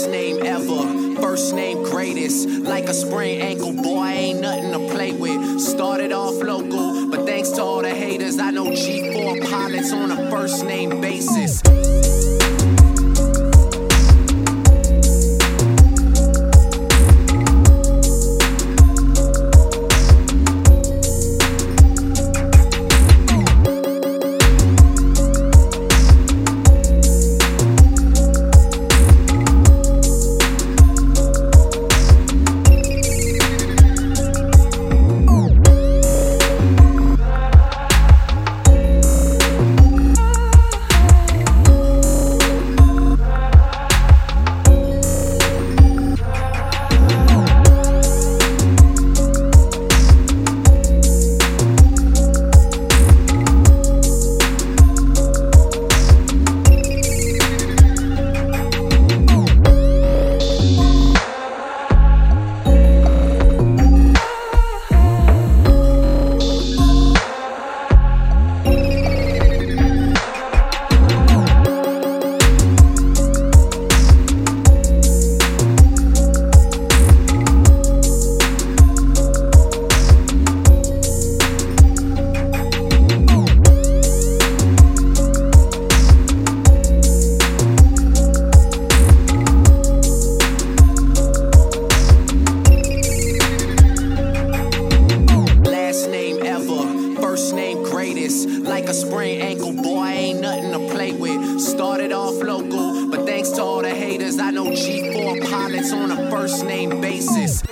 Last name ever, first name greatest. Like a sprained ankle, boy, ain't nothing to play with. Started off local, but thanks to all the haters, I know G4 pilots on a first name basis. Like a sprained ankle, boy, ain't nothing to play with. Started off local, but thanks to all the haters, I know G4 pilots on a first name basis.